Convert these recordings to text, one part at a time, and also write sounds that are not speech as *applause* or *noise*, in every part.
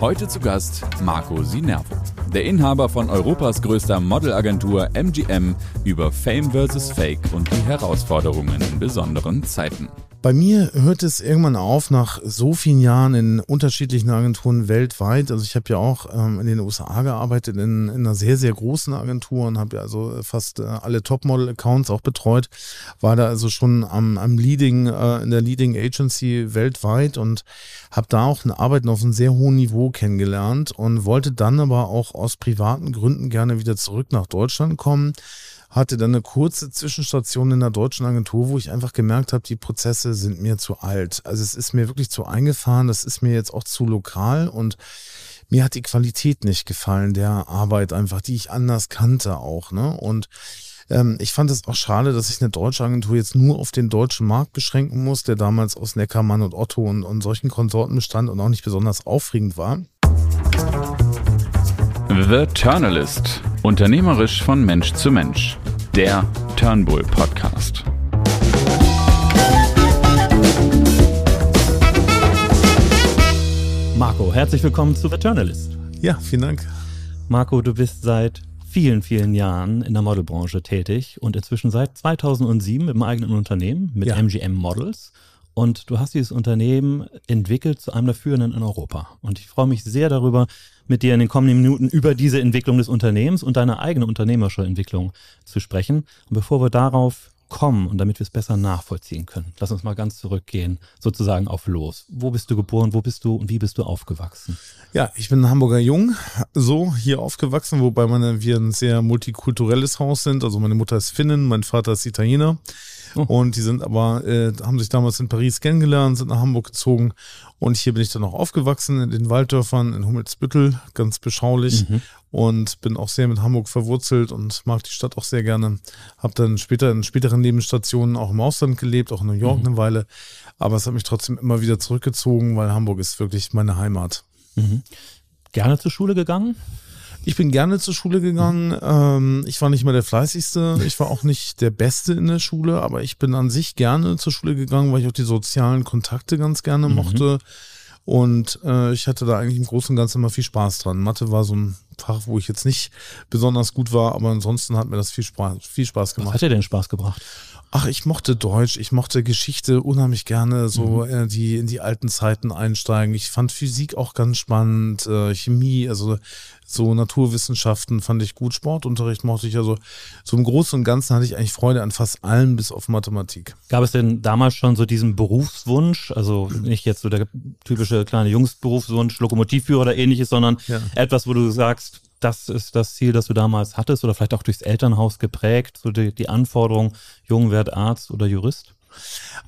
Heute zu Gast Marco Sinervo, der Inhaber von Europas größter Modelagentur MGM über Fame vs. Fake und die Herausforderungen in besonderen Zeiten. Bei mir hört es irgendwann auf nach so vielen Jahren in unterschiedlichen Agenturen weltweit. Also ich habe ja auch ähm, in den USA gearbeitet, in, in, einer sehr, sehr großen Agentur und habe ja also fast äh, alle Topmodel-Accounts auch betreut. War da also schon am, am Leading, äh, in der Leading Agency weltweit und habe da auch ein Arbeiten auf einem sehr hohen Niveau kennengelernt und wollte dann aber auch aus privaten Gründen gerne wieder zurück nach Deutschland kommen hatte dann eine kurze Zwischenstation in der deutschen Agentur, wo ich einfach gemerkt habe, die Prozesse sind mir zu alt. Also es ist mir wirklich zu eingefahren, das ist mir jetzt auch zu lokal und mir hat die Qualität nicht gefallen der Arbeit einfach, die ich anders kannte auch, ne? Und ähm, ich fand es auch schade, dass sich eine deutsche Agentur jetzt nur auf den deutschen Markt beschränken muss, der damals aus Neckermann und Otto und, und solchen Konsorten bestand und auch nicht besonders aufregend war. The Turnalist. Unternehmerisch von Mensch zu Mensch. Der Turnbull Podcast. Marco, herzlich willkommen zu The Turnalist. Ja, vielen Dank. Marco, du bist seit vielen, vielen Jahren in der Modelbranche tätig und inzwischen seit 2007 im eigenen Unternehmen mit ja. MGM Models. Und du hast dieses Unternehmen entwickelt zu einem der führenden in Europa. Und ich freue mich sehr darüber, mit dir in den kommenden Minuten über diese Entwicklung des Unternehmens und deine eigene unternehmerische Entwicklung zu sprechen. Und bevor wir darauf kommen und damit wir es besser nachvollziehen können, lass uns mal ganz zurückgehen, sozusagen auf los. Wo bist du geboren, wo bist du und wie bist du aufgewachsen? Ja, ich bin ein Hamburger Jung, so hier aufgewachsen, wobei meine, wir ein sehr multikulturelles Haus sind. Also meine Mutter ist Finnin, mein Vater ist Italiener. Oh. Und die sind aber, äh, haben sich damals in Paris kennengelernt, sind nach Hamburg gezogen. Und hier bin ich dann auch aufgewachsen in den Walddörfern in Hummelsbüttel, ganz beschaulich. Mhm. Und bin auch sehr mit Hamburg verwurzelt und mag die Stadt auch sehr gerne. Hab dann später in späteren Nebenstationen auch im Ausland gelebt, auch in New York mhm. eine Weile. Aber es hat mich trotzdem immer wieder zurückgezogen, weil Hamburg ist wirklich meine Heimat. Mhm. Gerne zur Schule gegangen? Ich bin gerne zur Schule gegangen. Ähm, ich war nicht mal der fleißigste. Ich war auch nicht der Beste in der Schule, aber ich bin an sich gerne zur Schule gegangen, weil ich auch die sozialen Kontakte ganz gerne mhm. mochte. Und äh, ich hatte da eigentlich im Großen und Ganzen immer viel Spaß dran. Mathe war so ein Fach, wo ich jetzt nicht besonders gut war, aber ansonsten hat mir das viel Spaß, viel Spaß gemacht. Was hat dir denn Spaß gebracht? Ach, ich mochte Deutsch, ich mochte Geschichte unheimlich gerne, so mhm. äh, die in die alten Zeiten einsteigen. Ich fand Physik auch ganz spannend, äh, Chemie, also so Naturwissenschaften fand ich gut, Sportunterricht mochte ich. Also so im Großen und Ganzen hatte ich eigentlich Freude an fast allem bis auf Mathematik. Gab es denn damals schon so diesen Berufswunsch, also nicht jetzt so der typische kleine Jungsberufswunsch, Lokomotivführer oder ähnliches, sondern ja. etwas, wo du sagst, das ist das Ziel, das du damals hattest oder vielleicht auch durchs Elternhaus geprägt, so die, die Anforderung, jung werd Arzt oder Jurist?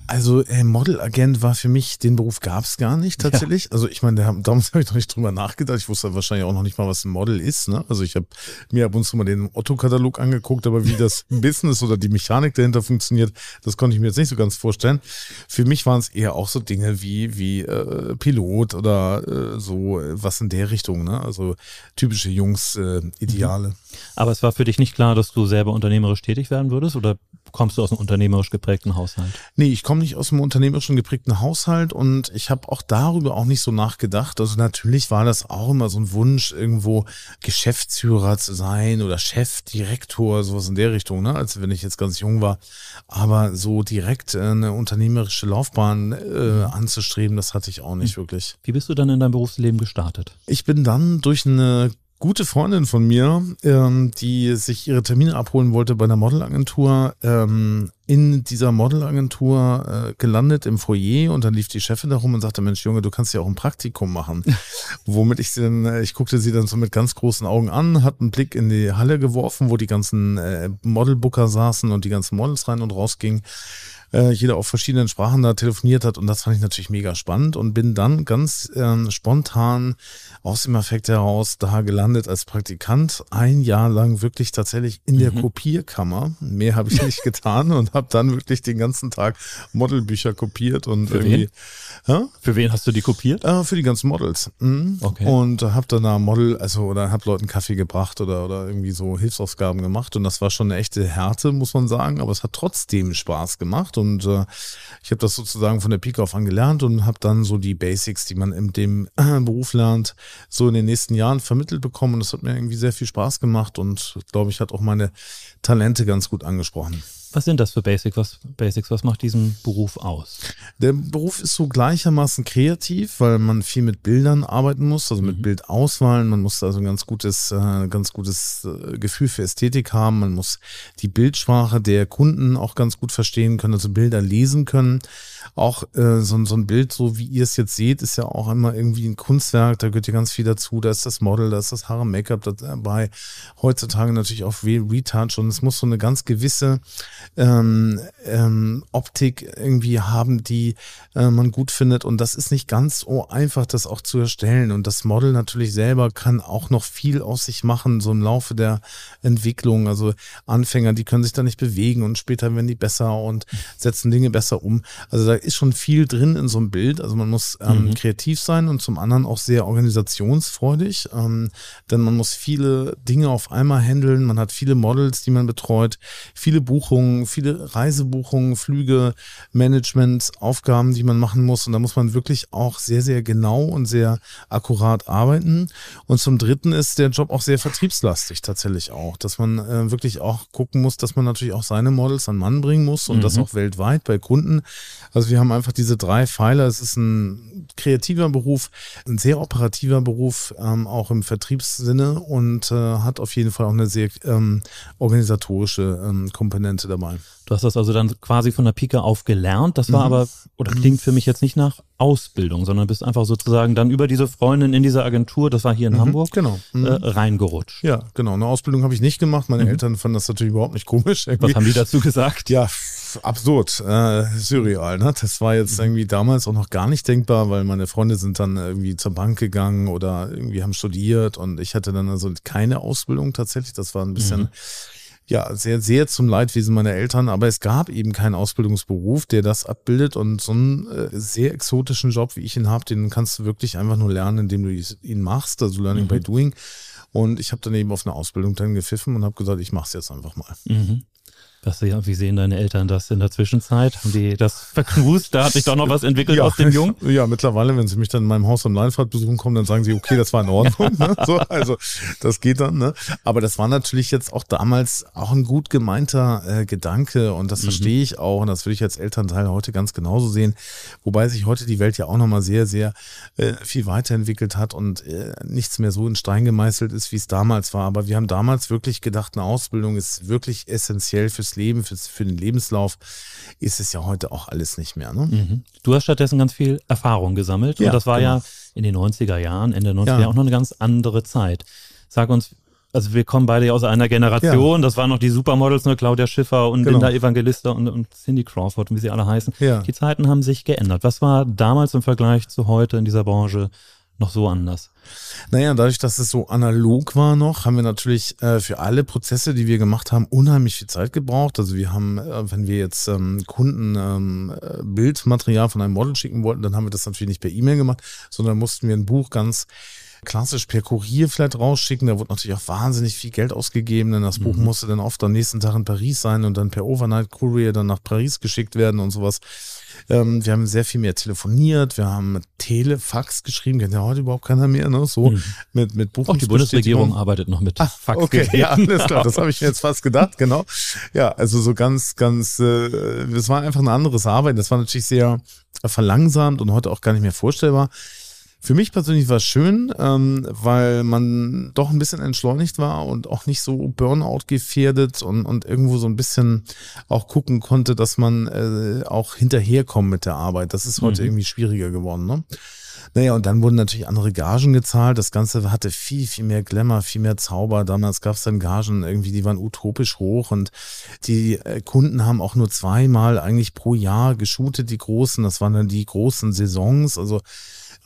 Also äh, Modelagent war für mich, den Beruf gab es gar nicht tatsächlich. Ja. Also ich meine, damals *laughs* habe ich noch nicht drüber nachgedacht. Ich wusste wahrscheinlich auch noch nicht mal, was ein Model ist. Ne? Also ich habe mir ab und zu mal den Otto-Katalog angeguckt, aber wie das *laughs* Business oder die Mechanik dahinter funktioniert, das konnte ich mir jetzt nicht so ganz vorstellen. Für mich waren es eher auch so Dinge wie, wie äh, Pilot oder äh, so was in der Richtung. Ne? Also typische Jungs-Ideale. Äh, mhm. Aber es war für dich nicht klar, dass du selber unternehmerisch tätig werden würdest oder kommst du aus einem unternehmerisch geprägten Haushalt? Nee, ich komme nicht aus einem unternehmerischen geprägten Haushalt und ich habe auch darüber auch nicht so nachgedacht. Also natürlich war das auch immer so ein Wunsch, irgendwo Geschäftsführer zu sein oder Chef, Direktor, sowas in der Richtung, ne? als wenn ich jetzt ganz jung war. Aber so direkt äh, eine unternehmerische Laufbahn äh, anzustreben, das hatte ich auch nicht hm. wirklich. Wie bist du dann in deinem Berufsleben gestartet? Ich bin dann durch eine gute Freundin von mir, ähm, die sich ihre Termine abholen wollte bei einer Modelagentur, ähm, in dieser Modelagentur äh, gelandet im Foyer und dann lief die Chefin da rum und sagte, Mensch Junge, du kannst ja auch ein Praktikum machen. *laughs* Womit ich sie dann, äh, ich guckte sie dann so mit ganz großen Augen an, hat einen Blick in die Halle geworfen, wo die ganzen äh, Modelbooker saßen und die ganzen Models rein und raus gingen äh, jeder auf verschiedenen Sprachen da telefoniert hat und das fand ich natürlich mega spannend und bin dann ganz ähm, spontan aus dem Effekt heraus da gelandet als Praktikant, ein Jahr lang wirklich tatsächlich in der mhm. Kopierkammer. Mehr habe ich *laughs* nicht getan und habe dann wirklich den ganzen Tag Modelbücher kopiert und Für irgendwie. Wen? Für wen hast du die kopiert? Äh, für die ganzen Models. Mhm. Okay. Und habe dann da Model, also oder habe Leuten Kaffee gebracht oder oder irgendwie so Hilfsaufgaben gemacht und das war schon eine echte Härte, muss man sagen, aber es hat trotzdem Spaß gemacht und äh, ich habe das sozusagen von der Pike auf an gelernt und habe dann so die Basics, die man in dem äh, Beruf lernt, so in den nächsten Jahren vermittelt bekommen und das hat mir irgendwie sehr viel Spaß gemacht und glaube ich hat auch meine Talente ganz gut angesprochen. Was sind das für Basics? Was, Basics? Was macht diesen Beruf aus? Der Beruf ist so gleichermaßen kreativ, weil man viel mit Bildern arbeiten muss, also mit mhm. Bildauswahlen. Man muss also ein ganz gutes, äh, ganz gutes äh, Gefühl für Ästhetik haben. Man muss die Bildsprache der Kunden auch ganz gut verstehen können, also Bilder lesen können. Auch äh, so, so ein Bild, so wie ihr es jetzt seht, ist ja auch immer irgendwie ein Kunstwerk. Da gehört ja ganz viel dazu. Da ist das Model, da ist das Haare, Make-up dabei. Heutzutage natürlich auch Retouch und es muss so eine ganz gewisse ähm, ähm, Optik irgendwie haben, die äh, man gut findet. Und das ist nicht ganz so einfach, das auch zu erstellen. Und das Model natürlich selber kann auch noch viel aus sich machen, so im Laufe der Entwicklung. Also Anfänger, die können sich da nicht bewegen und später werden die besser und setzen Dinge besser um. Also da ist schon viel drin in so einem Bild. Also man muss ähm, mhm. kreativ sein und zum anderen auch sehr organisationsfreudig, ähm, denn man muss viele Dinge auf einmal handeln. Man hat viele Models, die man betreut, viele Buchungen, viele Reisebuchungen, Flüge, Management, Aufgaben, die man machen muss. Und da muss man wirklich auch sehr, sehr genau und sehr akkurat arbeiten. Und zum Dritten ist der Job auch sehr vertriebslastig tatsächlich auch, dass man äh, wirklich auch gucken muss, dass man natürlich auch seine Models an Mann bringen muss und mhm. das auch weltweit bei Kunden. Also wir haben einfach diese drei Pfeiler. Es ist ein kreativer Beruf, ein sehr operativer Beruf, ähm, auch im Vertriebssinne und äh, hat auf jeden Fall auch eine sehr ähm, organisatorische ähm, Komponente dabei. Du hast das also dann quasi von der Pike auf gelernt. Das war mhm. aber, oder klingt für mich jetzt nicht nach Ausbildung, sondern bist einfach sozusagen dann über diese Freundin in dieser Agentur, das war hier in mhm, Hamburg, genau. Mhm. Äh, reingerutscht. Ja, genau. Eine Ausbildung habe ich nicht gemacht. Meine mhm. Eltern fanden das natürlich überhaupt nicht komisch. Irgendwie. Was haben die dazu gesagt? Ja, absurd, äh, surreal. Ne? Das war jetzt mhm. irgendwie damals auch noch gar nicht denkbar, weil meine Freunde sind dann irgendwie zur Bank gegangen oder irgendwie haben studiert und ich hatte dann also keine Ausbildung tatsächlich. Das war ein bisschen... Mhm ja, sehr, sehr zum Leidwesen meiner Eltern, aber es gab eben keinen Ausbildungsberuf, der das abbildet und so einen äh, sehr exotischen Job, wie ich ihn habe, den kannst du wirklich einfach nur lernen, indem du ihn machst, also Learning mhm. by Doing. Und ich habe dann eben auf eine Ausbildung dann gepfiffen und habe gesagt, ich mache es jetzt einfach mal. Mhm. Ja, wie sehen deine Eltern das in der Zwischenzeit? Haben die das verknust? Da hat sich doch noch was entwickelt ja, aus dem Jungen? *laughs* Ja, mittlerweile, wenn sie mich dann in meinem Haus am Leinfahrt besuchen kommen, dann sagen sie, okay, das war in Ordnung. ne? so, also das geht dann. Ne? Aber das war natürlich jetzt auch damals auch ein gut gemeinter äh, Gedanke und das mhm. verstehe ich auch und das würde ich als Elternteil heute ganz genauso sehen. Wobei sich heute die Welt ja auch nochmal sehr, sehr äh, viel weiterentwickelt hat und äh, nichts mehr so in Stein gemeißelt ist, wie es damals war. Aber wir haben damals wirklich gedacht, eine Ausbildung ist wirklich essentiell fürs fürs Leben, fürs, für den Lebenslauf, ist es ja heute auch alles nicht mehr. Ne? Mhm. Du hast stattdessen ganz viel Erfahrung gesammelt ja, und das war genau. ja in den 90er Jahren, Ende der 90er Jahre auch noch eine ganz andere Zeit. Sag uns, also wir kommen beide aus einer Generation, ja. das waren noch die Supermodels, ne, Claudia Schiffer und genau. Linda Evangelista und, und Cindy Crawford, wie sie alle heißen. Ja. Die Zeiten haben sich geändert. Was war damals im Vergleich zu heute in dieser Branche noch so anders? Naja, dadurch, dass es so analog war noch, haben wir natürlich äh, für alle Prozesse, die wir gemacht haben, unheimlich viel Zeit gebraucht. Also wir haben, äh, wenn wir jetzt ähm, Kunden ähm, äh, Bildmaterial von einem Model schicken wollten, dann haben wir das natürlich nicht per E-Mail gemacht, sondern mussten wir ein Buch ganz klassisch per Kurier vielleicht rausschicken. Da wurde natürlich auch wahnsinnig viel Geld ausgegeben, denn das Buch mhm. musste dann oft am nächsten Tag in Paris sein und dann per Overnight Courier dann nach Paris geschickt werden und sowas. Ähm, wir haben sehr viel mehr telefoniert, wir haben Telefax geschrieben, kennt ja heute überhaupt keiner mehr, ne? So mhm. mit, mit Buchungsbestätigung. Auch die Bundesregierung arbeitet noch mit Ach, Fax. Okay, ja, *laughs* alles klar, das habe ich mir jetzt fast gedacht, genau. Ja, also so ganz, ganz, äh, es war einfach ein anderes Arbeiten. Das war natürlich sehr verlangsamt und heute auch gar nicht mehr vorstellbar. Für mich persönlich war es schön, ähm, weil man doch ein bisschen entschleunigt war und auch nicht so Burnout gefährdet und, und irgendwo so ein bisschen auch gucken konnte, dass man äh, auch hinterherkommt mit der Arbeit. Das ist heute mhm. irgendwie schwieriger geworden. Ne? Naja, und dann wurden natürlich andere Gagen gezahlt. Das Ganze hatte viel, viel mehr Glamour, viel mehr Zauber. Damals gab es dann Gagen irgendwie, die waren utopisch hoch und die äh, Kunden haben auch nur zweimal eigentlich pro Jahr geshootet, die großen. Das waren dann die großen Saisons. Also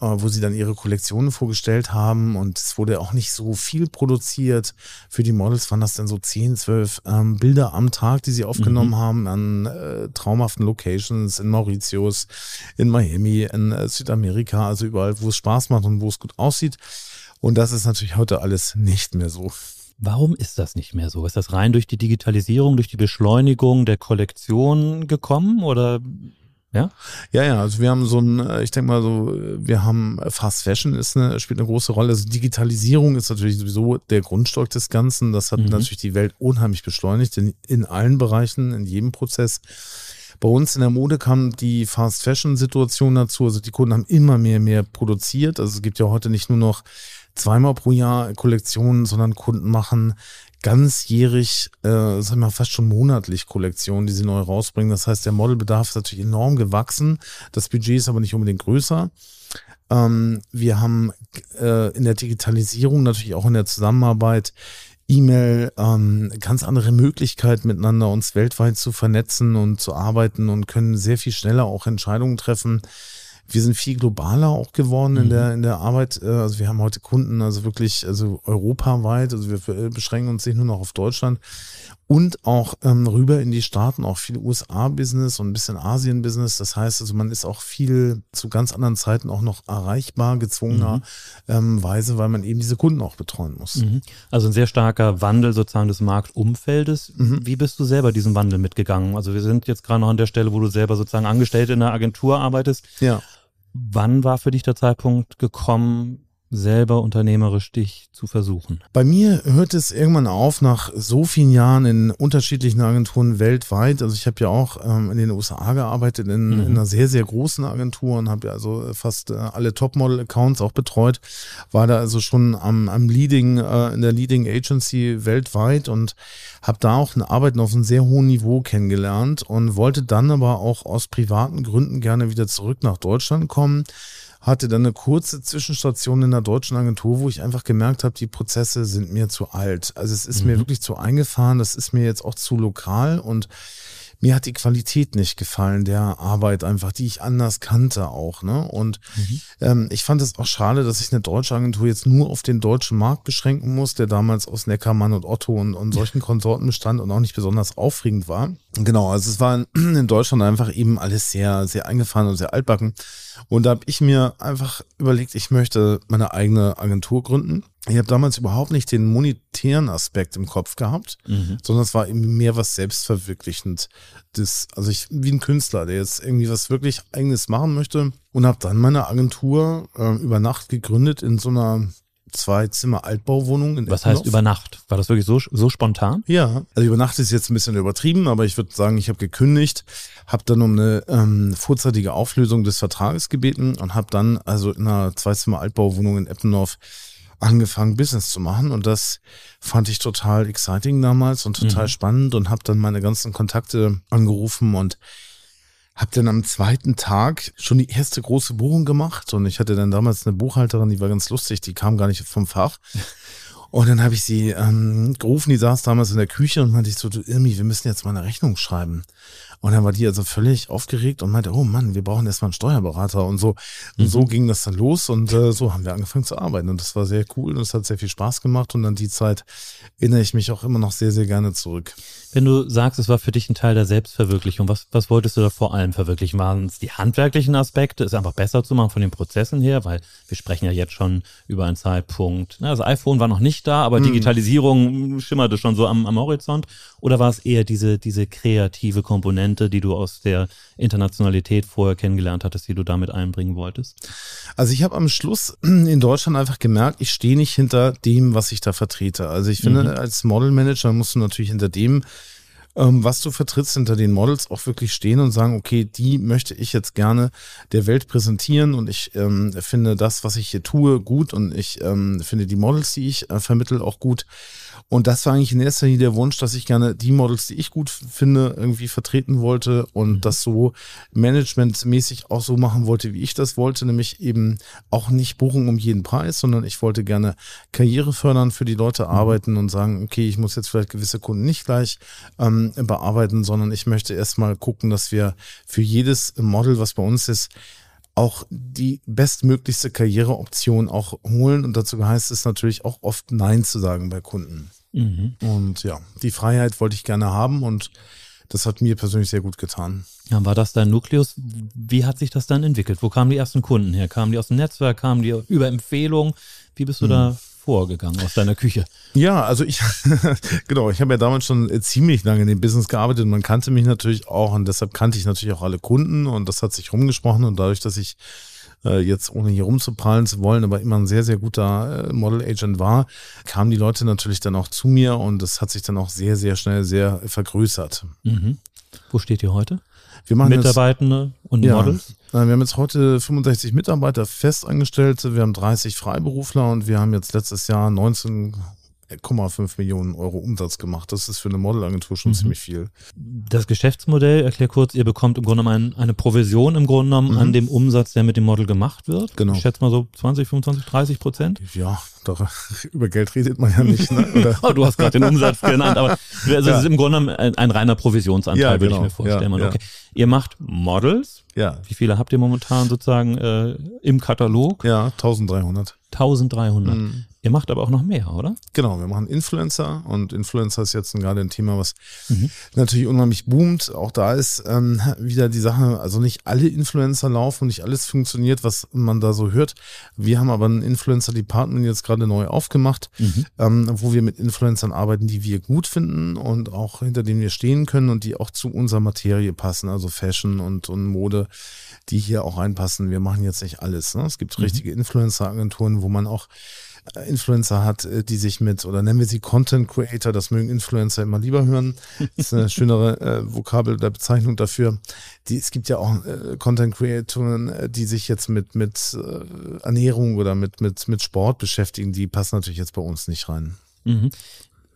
wo sie dann ihre Kollektionen vorgestellt haben und es wurde auch nicht so viel produziert. Für die Models waren das dann so 10, 12 ähm, Bilder am Tag, die sie aufgenommen mhm. haben an äh, traumhaften Locations in Mauritius, in Miami, in äh, Südamerika, also überall, wo es Spaß macht und wo es gut aussieht. Und das ist natürlich heute alles nicht mehr so. Warum ist das nicht mehr so? Ist das rein durch die Digitalisierung, durch die Beschleunigung der Kollektion gekommen oder ja? Ja, ja, also wir haben so ein, äh, ich denke mal so, wir haben äh, Fast Fashion ist eine, spielt eine große Rolle. Also Digitalisierung ist natürlich sowieso der Grundstock des Ganzen. Das hat mhm. natürlich die Welt unheimlich beschleunigt in, in allen Bereichen, in jedem Prozess. Bei uns in der Mode kam die Fast Fashion Situation dazu. Also die Kunden haben immer mehr, mehr produziert. Also es gibt ja heute nicht nur noch zweimal pro Jahr Kollektionen, sondern Kunden machen ganzjährig, äh, sagen wir fast schon monatlich Kollektionen, die sie neu rausbringen. Das heißt, der Modelbedarf ist natürlich enorm gewachsen. Das Budget ist aber nicht unbedingt größer. Ähm, wir haben äh, in der Digitalisierung natürlich auch in der Zusammenarbeit E-Mail ähm, ganz andere Möglichkeiten miteinander uns weltweit zu vernetzen und zu arbeiten und können sehr viel schneller auch Entscheidungen treffen wir sind viel globaler auch geworden in mhm. der, in der Arbeit. Äh, also wir haben heute Kunden, also wirklich, also europaweit, also wir beschränken uns nicht nur noch auf Deutschland und auch ähm, rüber in die Staaten, auch viel USA-Business und ein bisschen Asien-Business. Das heißt, also man ist auch viel zu ganz anderen Zeiten auch noch erreichbar, gezwungener mhm. ähm, Weise, weil man eben diese Kunden auch betreuen muss. Mhm. Also ein sehr starker Wandel sozusagen des Marktumfeldes. Mhm. Wie bist du selber diesen Wandel mitgegangen? Also wir sind jetzt gerade noch an der Stelle, wo du selber sozusagen angestellt in einer Agentur arbeitest. Ja. Wann war für dich der Zeitpunkt gekommen, selber unternehmerisch dich zu versuchen? Bei mir hört es irgendwann auf nach so vielen Jahren in unterschiedlichen Agenturen weltweit. Also ich habe ja auch ähm, in den USA gearbeitet, in, mhm. in einer sehr, sehr großen Agentur und habe ja also fast äh, alle Topmodel-Accounts auch betreut. War da also schon am, am Leading, äh, in der Leading Agency weltweit und habe da auch ein Arbeiten auf einem sehr hohen Niveau kennengelernt und wollte dann aber auch aus privaten Gründen gerne wieder zurück nach Deutschland kommen hatte dann eine kurze Zwischenstation in der deutschen Agentur, wo ich einfach gemerkt habe, die Prozesse sind mir zu alt. Also es ist mhm. mir wirklich zu eingefahren, das ist mir jetzt auch zu lokal und mir hat die Qualität nicht gefallen der Arbeit einfach, die ich anders kannte auch. Ne? Und mhm. ähm, ich fand es auch schade, dass ich eine deutsche Agentur jetzt nur auf den deutschen Markt beschränken muss, der damals aus Neckermann und Otto und, und solchen Konsorten bestand und auch nicht besonders aufregend war. Genau, also es war in, *clears throat* in Deutschland einfach eben alles sehr, sehr eingefahren und sehr altbacken. Und da habe ich mir einfach überlegt, ich möchte meine eigene Agentur gründen. Ich habe damals überhaupt nicht den monetären Aspekt im Kopf gehabt, mhm. sondern es war eben mehr was selbstverwirklichend. Das, also ich wie ein Künstler, der jetzt irgendwie was wirklich eigenes machen möchte und habe dann meine Agentur äh, über Nacht gegründet in so einer zwei Zimmer Altbauwohnung in Was Eppendorf. heißt über Nacht? War das wirklich so, so spontan? Ja, also über Nacht ist jetzt ein bisschen übertrieben, aber ich würde sagen, ich habe gekündigt, habe dann um eine ähm, vorzeitige Auflösung des Vertrages gebeten und habe dann also in einer zwei Zimmer Altbauwohnung in Eppendorf angefangen, Business zu machen. Und das fand ich total exciting damals und total mhm. spannend und habe dann meine ganzen Kontakte angerufen und habe dann am zweiten Tag schon die erste große Buchung gemacht und ich hatte dann damals eine Buchhalterin, die war ganz lustig, die kam gar nicht vom Fach. *laughs* Und dann habe ich sie ähm, gerufen, die saß damals in der Küche und meinte ich so, du Irmi, wir müssen jetzt mal eine Rechnung schreiben. Und dann war die also völlig aufgeregt und meinte, oh Mann, wir brauchen erstmal einen Steuerberater und so. Und mhm. so ging das dann los und äh, so haben wir angefangen zu arbeiten. Und das war sehr cool und es hat sehr viel Spaß gemacht. Und an die Zeit erinnere ich mich auch immer noch sehr, sehr gerne zurück. Wenn du sagst, es war für dich ein Teil der Selbstverwirklichung, was, was wolltest du da vor allem verwirklichen? Waren es die handwerklichen Aspekte, es einfach besser zu machen von den Prozessen her? Weil wir sprechen ja jetzt schon über einen Zeitpunkt, na, das iPhone war noch nicht da, aber mhm. Digitalisierung schimmerte schon so am, am Horizont. Oder war es eher diese, diese kreative Komponente, die du aus der Internationalität vorher kennengelernt hattest, die du damit einbringen wolltest? Also ich habe am Schluss *clears throat* in Deutschland einfach gemerkt, ich stehe nicht hinter dem, was ich da vertrete. Also ich finde, mhm. als Modelmanager musst du natürlich hinter dem ähm, was du vertrittst hinter den Models auch wirklich stehen und sagen, okay, die möchte ich jetzt gerne der Welt präsentieren und ich ähm, finde das, was ich hier tue, gut und ich ähm, finde die Models, die ich äh, vermittel, auch gut. Und das war eigentlich in erster Linie der Wunsch, dass ich gerne die Models, die ich gut finde, irgendwie vertreten wollte und mhm. das so managementmäßig auch so machen wollte, wie ich das wollte, nämlich eben auch nicht Buchung um jeden Preis, sondern ich wollte gerne Karriere fördern, für die Leute mhm. arbeiten und sagen, okay, ich muss jetzt vielleicht gewisse Kunden nicht gleich ähm, bearbeiten, sondern ich möchte erstmal gucken, dass wir für jedes Model, was bei uns ist, auch die bestmöglichste Karriereoption auch holen. Und dazu heißt es natürlich auch oft Nein zu sagen bei Kunden. Mhm. Und ja, die Freiheit wollte ich gerne haben und das hat mir persönlich sehr gut getan. Ja, war das dein Nukleus? Wie hat sich das dann entwickelt? Wo kamen die ersten Kunden her? Kamen die aus dem Netzwerk? Kamen die über Empfehlungen? Wie bist du mhm. da hervorgegangen aus deiner Küche? Ja, also ich, *laughs* genau, ich habe ja damals schon ziemlich lange in dem Business gearbeitet und man kannte mich natürlich auch und deshalb kannte ich natürlich auch alle Kunden und das hat sich rumgesprochen und dadurch, dass ich äh, jetzt ohne hier rumzuprallen zu wollen, aber immer ein sehr, sehr guter äh, Model Agent war, kamen die Leute natürlich dann auch zu mir und das hat sich dann auch sehr, sehr schnell sehr vergrößert. Mhm. Wo steht ihr heute? Wir machen Mitarbeitende jetzt, und ja, Models? Wir haben jetzt heute 65 Mitarbeiter festangestellte, wir haben 30 Freiberufler und wir haben jetzt letztes Jahr 19 1,5 Millionen Euro Umsatz gemacht. Das ist für eine Modelagentur schon mhm. ziemlich viel. Das Geschäftsmodell, erklär kurz, ihr bekommt im Grunde genommen eine Provision im Grunde genommen mhm. an dem Umsatz, der mit dem Model gemacht wird. Genau. Ich schätze mal so 20, 25, 30 Prozent. Ja, doch, *laughs* über Geld redet man ja nicht. Ne? *laughs* oh, du hast gerade den Umsatz genannt, aber also ja. es ist im Grunde genommen ein, ein reiner Provisionsanteil, ja, genau. würde ich genau. mir vorstellen. Ja, okay. Ihr macht Models. Ja. Wie viele habt ihr momentan sozusagen äh, im Katalog? Ja, 1300. 1300. Mhm. Ihr macht aber auch noch mehr, oder? Genau, wir machen Influencer und Influencer ist jetzt gerade ein Thema, was mhm. natürlich unheimlich boomt. Auch da ist ähm, wieder die Sache, also nicht alle Influencer laufen und nicht alles funktioniert, was man da so hört. Wir haben aber ein Influencer-Department jetzt gerade neu aufgemacht, mhm. ähm, wo wir mit Influencern arbeiten, die wir gut finden und auch hinter denen wir stehen können und die auch zu unserer Materie passen, also Fashion und, und Mode, die hier auch reinpassen. Wir machen jetzt nicht alles. Ne? Es gibt mhm. richtige Influencer-Agenturen, wo man auch äh, Influencer hat, äh, die sich mit, oder nennen wir sie Content Creator, das mögen Influencer immer lieber hören. Das ist eine *laughs* schönere äh, Vokabel der Bezeichnung dafür. Die, es gibt ja auch äh, Content Creatoren, äh, die sich jetzt mit, mit äh, Ernährung oder mit, mit, mit Sport beschäftigen. Die passen natürlich jetzt bei uns nicht rein. Mhm.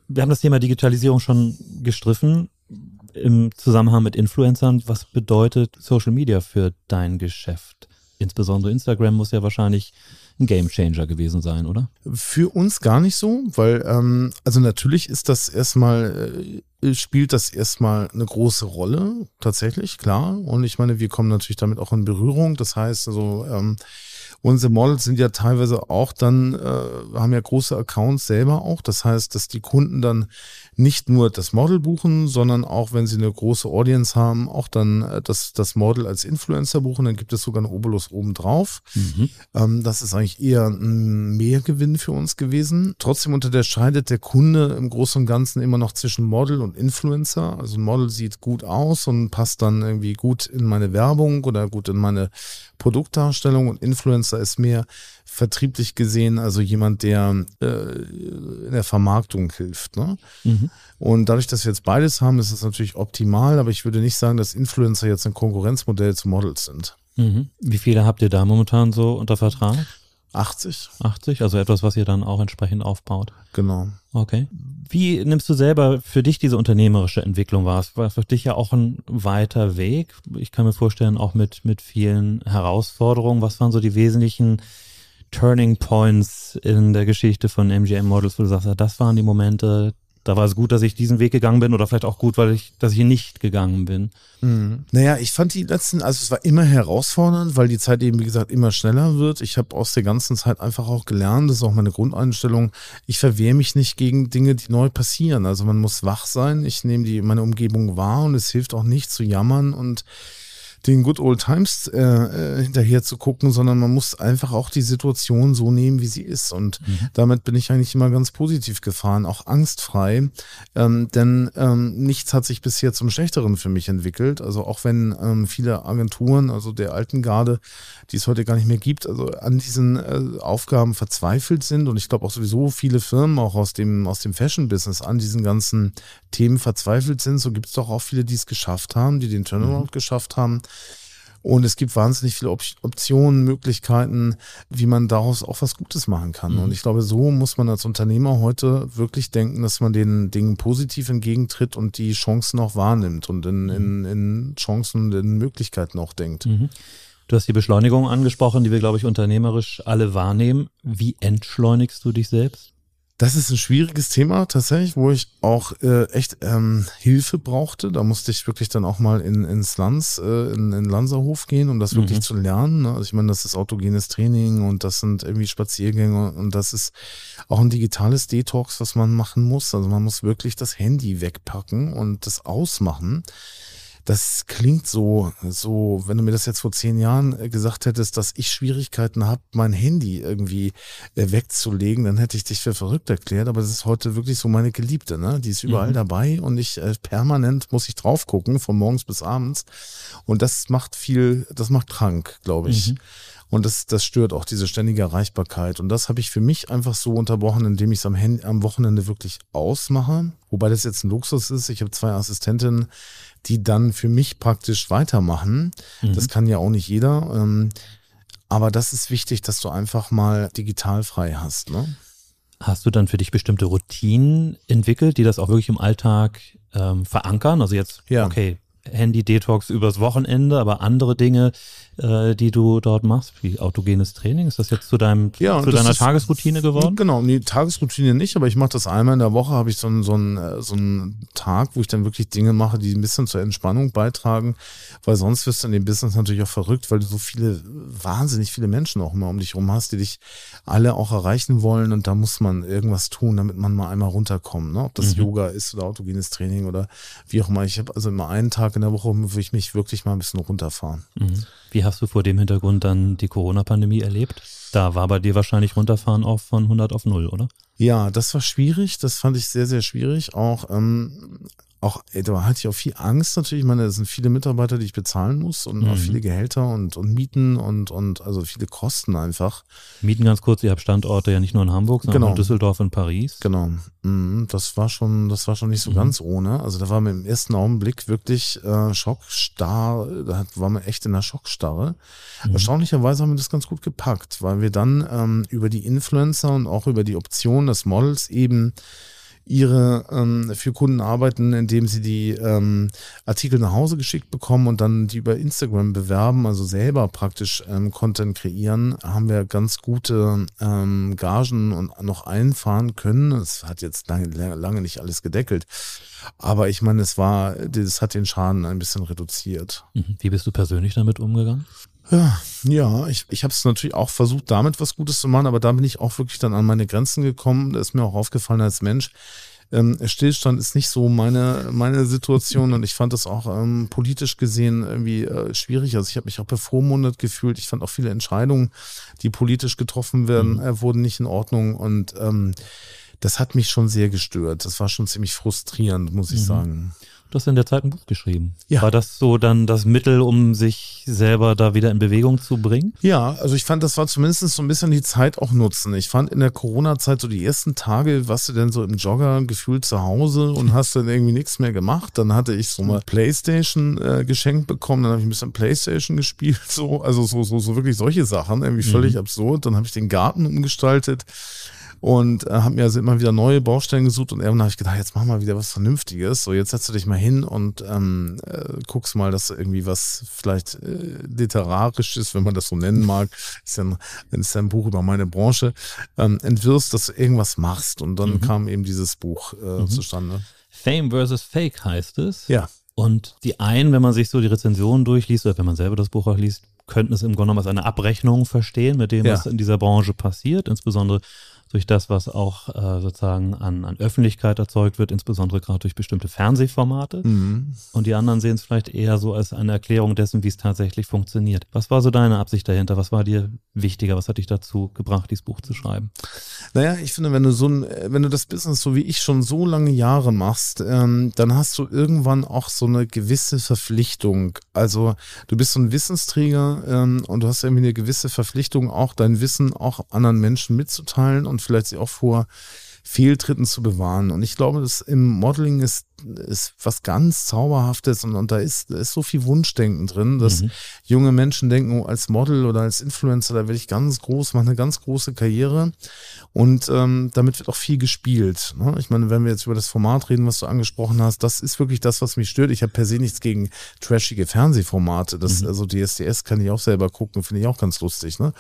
Wir haben das Thema Digitalisierung schon gestriffen im Zusammenhang mit Influencern. Was bedeutet Social Media für dein Geschäft? Insbesondere Instagram muss ja wahrscheinlich ein Gamechanger gewesen sein, oder? Für uns gar nicht so, weil ähm, also natürlich ist das erstmal äh, spielt das erstmal eine große Rolle tatsächlich klar und ich meine wir kommen natürlich damit auch in Berührung. Das heißt also ähm, Unsere Models sind ja teilweise auch dann, äh, haben ja große Accounts selber auch. Das heißt, dass die Kunden dann nicht nur das Model buchen, sondern auch, wenn sie eine große Audience haben, auch dann äh, das, das Model als Influencer buchen. Dann gibt es sogar einen Obolus obendrauf. Mhm. Ähm, das ist eigentlich eher ein Mehrgewinn für uns gewesen. Trotzdem unterscheidet der Kunde im Großen und Ganzen immer noch zwischen Model und Influencer. Also ein Model sieht gut aus und passt dann irgendwie gut in meine Werbung oder gut in meine Produktdarstellung und Influencer ist mehr vertrieblich gesehen, also jemand, der äh, in der Vermarktung hilft. Ne? Mhm. Und dadurch, dass wir jetzt beides haben, ist es natürlich optimal, aber ich würde nicht sagen, dass Influencer jetzt ein Konkurrenzmodell zu Models sind. Mhm. Wie viele habt ihr da momentan so unter Vertrag? 80. 80, also etwas, was ihr dann auch entsprechend aufbaut. Genau. Okay. Wie nimmst du selber für dich diese unternehmerische Entwicklung wahr? Es war für dich ja auch ein weiter Weg. Ich kann mir vorstellen, auch mit, mit vielen Herausforderungen. Was waren so die wesentlichen Turning Points in der Geschichte von MGM Models, wo du sagst, das waren die Momente, da war es gut, dass ich diesen Weg gegangen bin oder vielleicht auch gut, weil ich, dass ich ihn nicht gegangen bin. Mhm. Naja, ich fand die letzten, also es war immer herausfordernd, weil die Zeit eben, wie gesagt, immer schneller wird. Ich habe aus der ganzen Zeit einfach auch gelernt, das ist auch meine Grundeinstellung, ich verwehre mich nicht gegen Dinge, die neu passieren. Also man muss wach sein, ich nehme die meine Umgebung wahr und es hilft auch nicht zu jammern und den Good Old Times äh, äh, hinterher zu gucken, sondern man muss einfach auch die Situation so nehmen, wie sie ist. Und mhm. damit bin ich eigentlich immer ganz positiv gefahren, auch angstfrei. Ähm, denn ähm, nichts hat sich bisher zum Schlechteren für mich entwickelt. Also auch wenn ähm, viele Agenturen, also der alten Garde, die es heute gar nicht mehr gibt, also an diesen äh, Aufgaben verzweifelt sind. Und ich glaube auch sowieso viele Firmen, auch aus dem, aus dem Fashion-Business, an diesen ganzen Themen verzweifelt sind. So gibt es doch auch viele, die es geschafft haben, die den Turnaround mhm. geschafft haben. Und es gibt wahnsinnig viele Op Optionen, Möglichkeiten, wie man daraus auch was Gutes machen kann. Mhm. Und ich glaube, so muss man als Unternehmer heute wirklich denken, dass man den Dingen positiv entgegentritt und die Chancen auch wahrnimmt und in, in, mhm. in Chancen und in Möglichkeiten auch denkt. Mhm. Du hast die Beschleunigung angesprochen, die wir, glaube ich, unternehmerisch alle wahrnehmen. Wie entschleunigst du dich selbst? Das ist ein schwieriges Thema tatsächlich, wo ich auch äh, echt ähm, Hilfe brauchte. Da musste ich wirklich dann auch mal in, ins Lanz, äh, in, in Lanzerhof gehen, um das mhm. wirklich zu lernen. Ne? Also ich meine, das ist autogenes Training und das sind irgendwie Spaziergänge und das ist auch ein digitales Detox, was man machen muss. Also man muss wirklich das Handy wegpacken und das ausmachen das klingt so, so, wenn du mir das jetzt vor zehn Jahren äh, gesagt hättest, dass ich Schwierigkeiten habe, mein Handy irgendwie äh, wegzulegen, dann hätte ich dich für verrückt erklärt. Aber das ist heute wirklich so meine Geliebte, ne? Die ist überall mhm. dabei und ich äh, permanent muss ich drauf gucken, von morgens bis abends. Und das macht viel, das macht krank, glaube ich. Mhm. Und das, das stört auch diese ständige Erreichbarkeit. Und das habe ich für mich einfach so unterbrochen, indem ich es am, am Wochenende wirklich ausmache. Wobei das jetzt ein Luxus ist. Ich habe zwei Assistentinnen, die dann für mich praktisch weitermachen. Mhm. Das kann ja auch nicht jeder. Ähm, aber das ist wichtig, dass du einfach mal digital frei hast. Ne? Hast du dann für dich bestimmte Routinen entwickelt, die das auch wirklich im Alltag ähm, verankern? Also jetzt, ja. okay, Handy-Detox übers Wochenende, aber andere Dinge, äh, die du dort machst, wie autogenes Training, ist das jetzt zu deinem ja, zu deiner ist, Tagesroutine geworden? Genau, nee, Tagesroutine nicht, aber ich mache das einmal in der Woche, habe ich so einen, so, einen, äh, so einen Tag, wo ich dann wirklich Dinge mache, die ein bisschen zur Entspannung beitragen, weil sonst wirst du in dem Business natürlich auch verrückt, weil du so viele, wahnsinnig viele Menschen auch immer um dich rum hast, die dich alle auch erreichen wollen und da muss man irgendwas tun, damit man mal einmal runterkommt, ne? ob das mhm. Yoga ist oder autogenes Training oder wie auch immer. Ich habe also immer einen Tag in der Woche, wo ich mich wirklich mal ein bisschen runterfahren. Mhm. Wie hast du vor dem Hintergrund dann die Corona-Pandemie erlebt? Da war bei dir wahrscheinlich runterfahren auch von 100 auf 0, oder? Ja, das war schwierig. Das fand ich sehr, sehr schwierig. Auch ähm, auch, ey, da hatte ich auch viel Angst natürlich. Ich meine, es sind viele Mitarbeiter, die ich bezahlen muss und mhm. auch viele Gehälter und, und Mieten und, und also viele Kosten einfach. Mieten ganz kurz, ihr habt Standorte ja nicht nur in Hamburg, sondern genau. in Düsseldorf und Paris. Genau. Mhm, das war schon, das war schon nicht so mhm. ganz ohne. Also da war mir im ersten Augenblick wirklich äh, schockstarr, da war man echt in der Schockstarre. Mhm. Erstaunlicherweise haben wir das ganz gut gepackt, weil wir dann ähm, über die Influencer und auch über die Option des Models eben ihre ähm, für Kunden arbeiten, indem sie die ähm, Artikel nach Hause geschickt bekommen und dann die über Instagram bewerben, also selber praktisch ähm, Content kreieren, haben wir ganz gute ähm, Gagen und noch einfahren können. Es hat jetzt lange, lange nicht alles gedeckelt. Aber ich meine, es war, das hat den Schaden ein bisschen reduziert. Mhm. Wie bist du persönlich damit umgegangen? Ja, ja ich, ich habe es natürlich auch versucht, damit was Gutes zu machen, aber da bin ich auch wirklich dann an meine Grenzen gekommen. Da ist mir auch aufgefallen als Mensch. Ähm, Stillstand ist nicht so meine, meine Situation und ich fand das auch ähm, politisch gesehen irgendwie äh, schwierig. Also ich habe mich auch bevormundet gefühlt. Ich fand auch viele Entscheidungen, die politisch getroffen werden, mhm. äh, wurden nicht in Ordnung und ähm, das hat mich schon sehr gestört. Das war schon ziemlich frustrierend, muss ich mhm. sagen. Du hast in der Zeit ein Buch geschrieben. Ja. War das so dann das Mittel, um sich selber da wieder in Bewegung zu bringen? Ja, also ich fand, das war zumindest so ein bisschen die Zeit auch nutzen. Ich fand in der Corona-Zeit so die ersten Tage, warst du denn so im Jogger gefühlt zu Hause und hast dann irgendwie nichts mehr gemacht. Dann hatte ich so eine Playstation äh, geschenkt bekommen, dann habe ich ein bisschen Playstation gespielt, *laughs* so, also so, so, so wirklich solche Sachen, irgendwie völlig mhm. absurd. Dann habe ich den Garten umgestaltet und äh, habe mir also immer wieder neue Baustellen gesucht und irgendwann habe ich gedacht, jetzt mach mal wieder was Vernünftiges. So, jetzt setzt du dich mal hin und ähm, äh, guckst mal, dass irgendwie was vielleicht äh, literarisch ist, wenn man das so nennen mag, *laughs* ist ja ein, ist ja ein Buch über meine Branche, ähm, entwirfst, dass du irgendwas machst. Und dann mhm. kam eben dieses Buch äh, mhm. zustande. Fame versus Fake heißt es. Ja. Und die einen, wenn man sich so die Rezensionen durchliest oder wenn man selber das Buch auch liest, könnten es im Grunde genommen als eine Abrechnung verstehen mit dem, ja. was in dieser Branche passiert, insbesondere durch das, was auch äh, sozusagen an, an Öffentlichkeit erzeugt wird, insbesondere gerade durch bestimmte Fernsehformate. Mhm. Und die anderen sehen es vielleicht eher so als eine Erklärung dessen, wie es tatsächlich funktioniert. Was war so deine Absicht dahinter? Was war dir wichtiger? Was hat dich dazu gebracht, dieses Buch zu schreiben? Naja, ich finde, wenn du so ein, wenn du das Business so wie ich schon so lange Jahre machst, ähm, dann hast du irgendwann auch so eine gewisse Verpflichtung. Also du bist so ein Wissensträger ähm, und du hast irgendwie eine gewisse Verpflichtung, auch dein Wissen auch anderen Menschen mitzuteilen und und vielleicht auch vor Fehltritten zu bewahren. Und ich glaube, dass im Modeling ist ist was ganz Zauberhaftes und, und da, ist, da ist so viel Wunschdenken drin, dass mhm. junge Menschen denken, oh, als Model oder als Influencer, da werde ich ganz groß, mache eine ganz große Karriere und ähm, damit wird auch viel gespielt. Ne? Ich meine, wenn wir jetzt über das Format reden, was du angesprochen hast, das ist wirklich das, was mich stört. Ich habe per se nichts gegen trashige Fernsehformate. Das, mhm. Also DSDS kann ich auch selber gucken, finde ich auch ganz lustig. Ne?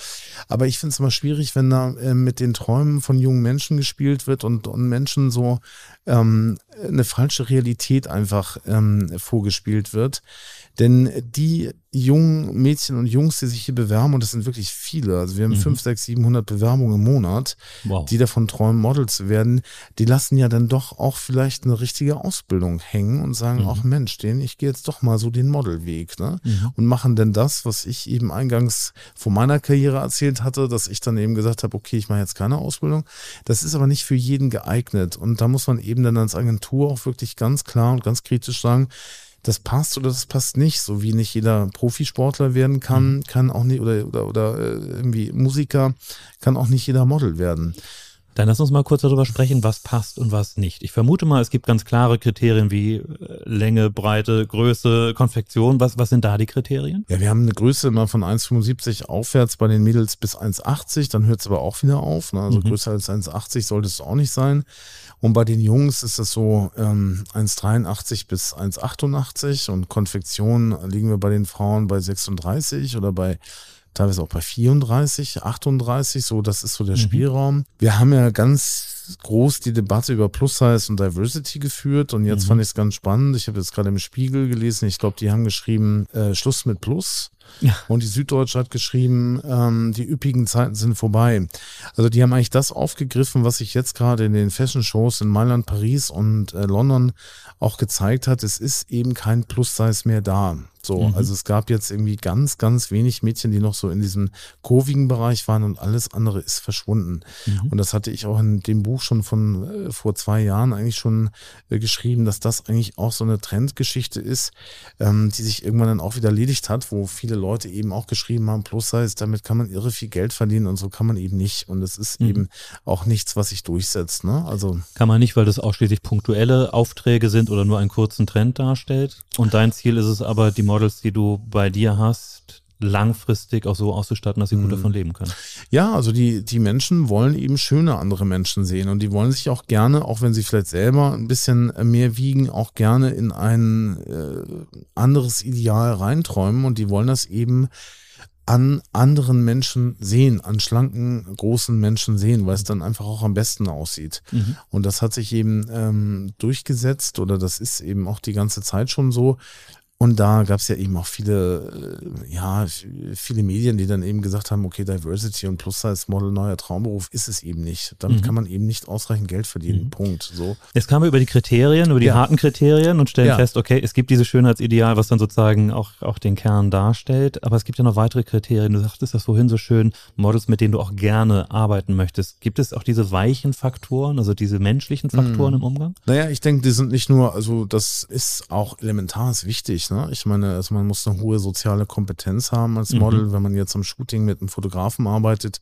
Aber ich finde es immer schwierig, wenn da äh, mit den Träumen von jungen Menschen gespielt wird und, und Menschen so ähm, eine falsche Realität einfach ähm, vorgespielt wird. Denn die jungen Mädchen und Jungs, die sich hier bewerben, und das sind wirklich viele, also wir haben mhm. 5, 6, 700 Bewerbungen im Monat, wow. die davon träumen, Model zu werden, die lassen ja dann doch auch vielleicht eine richtige Ausbildung hängen und sagen, mhm. ach Mensch, den, ich gehe jetzt doch mal so den Modelweg, ne? Mhm. Und machen denn das, was ich eben eingangs vor meiner Karriere erzählt hatte, dass ich dann eben gesagt habe, okay, ich mache jetzt keine Ausbildung. Das ist aber nicht für jeden geeignet. Und da muss man eben dann als Agentur auch wirklich ganz klar und ganz kritisch sagen, das passt oder das passt nicht. So wie nicht jeder Profisportler werden kann, mhm. kann auch nicht, oder, oder, oder äh, irgendwie Musiker, kann auch nicht jeder Model werden. Dann lass uns mal kurz darüber sprechen, was passt und was nicht. Ich vermute mal, es gibt ganz klare Kriterien wie äh, Länge, Breite, Größe, Konfektion. Was, was sind da die Kriterien? Ja, wir haben eine Größe immer von 1,75 aufwärts bei den Mädels bis 1,80. Dann hört es aber auch wieder auf. Ne? Also mhm. größer als 1,80 sollte es auch nicht sein. Und bei den Jungs ist es so ähm, 1,83 bis 1,88 und Konfektion liegen wir bei den Frauen bei 36 oder bei teilweise auch bei 34, 38, so, das ist so der mhm. Spielraum. Wir haben ja ganz groß die Debatte über Plus-Size und Diversity geführt und jetzt mhm. fand ich es ganz spannend. Ich habe jetzt gerade im Spiegel gelesen, ich glaube, die haben geschrieben, äh, Schluss mit Plus. Ja. Und die Süddeutsche hat geschrieben, ähm, die üppigen Zeiten sind vorbei. Also die haben eigentlich das aufgegriffen, was sich jetzt gerade in den Fashion-Shows in Mailand, Paris und äh, London auch gezeigt hat. Es ist eben kein Plus-Size mehr da. So, mhm. also es gab jetzt irgendwie ganz, ganz wenig Mädchen, die noch so in diesem kurvigen Bereich waren und alles andere ist verschwunden. Mhm. Und das hatte ich auch in dem Buch schon von äh, vor zwei Jahren eigentlich schon äh, geschrieben, dass das eigentlich auch so eine Trendgeschichte ist, ähm, die sich irgendwann dann auch wieder erledigt hat, wo viele Leute eben auch geschrieben haben, plus Size, damit kann man irre viel Geld verdienen und so kann man eben nicht. Und es ist mhm. eben auch nichts, was sich durchsetzt. Ne? Also kann man nicht, weil das ausschließlich punktuelle Aufträge sind oder nur einen kurzen Trend darstellt. Und dein Ziel ist es aber, die Models, die du bei dir hast, langfristig auch so auszustatten, dass sie gut mhm. davon leben können. Ja, also die, die Menschen wollen eben schöne andere Menschen sehen und die wollen sich auch gerne, auch wenn sie vielleicht selber ein bisschen mehr wiegen, auch gerne in ein äh, anderes Ideal reinträumen und die wollen das eben an anderen Menschen sehen, an schlanken, großen Menschen sehen, weil es dann einfach auch am besten aussieht. Mhm. Und das hat sich eben ähm, durchgesetzt oder das ist eben auch die ganze Zeit schon so. Und da gab es ja eben auch viele, äh, ja, viele Medien, die dann eben gesagt haben, okay, Diversity und Plus-Size-Model, neuer Traumberuf, ist es eben nicht. Damit mhm. kann man eben nicht ausreichend Geld verdienen. Mhm. Punkt. So. Jetzt kamen wir über die Kriterien, über die ja. harten Kriterien und stellen ja. fest, okay, es gibt dieses Schönheitsideal, was dann sozusagen auch, auch den Kern darstellt. Aber es gibt ja noch weitere Kriterien. Du sagtest das vorhin so schön, Models, mit denen du auch gerne arbeiten möchtest. Gibt es auch diese weichen Faktoren, also diese menschlichen Faktoren mhm. im Umgang? Naja, ich denke, die sind nicht nur, also das ist auch elementar, ist wichtig Ne? Ich meine, also man muss eine hohe soziale Kompetenz haben als mhm. Model. Mhm. Wenn man jetzt am Shooting mit einem Fotografen arbeitet,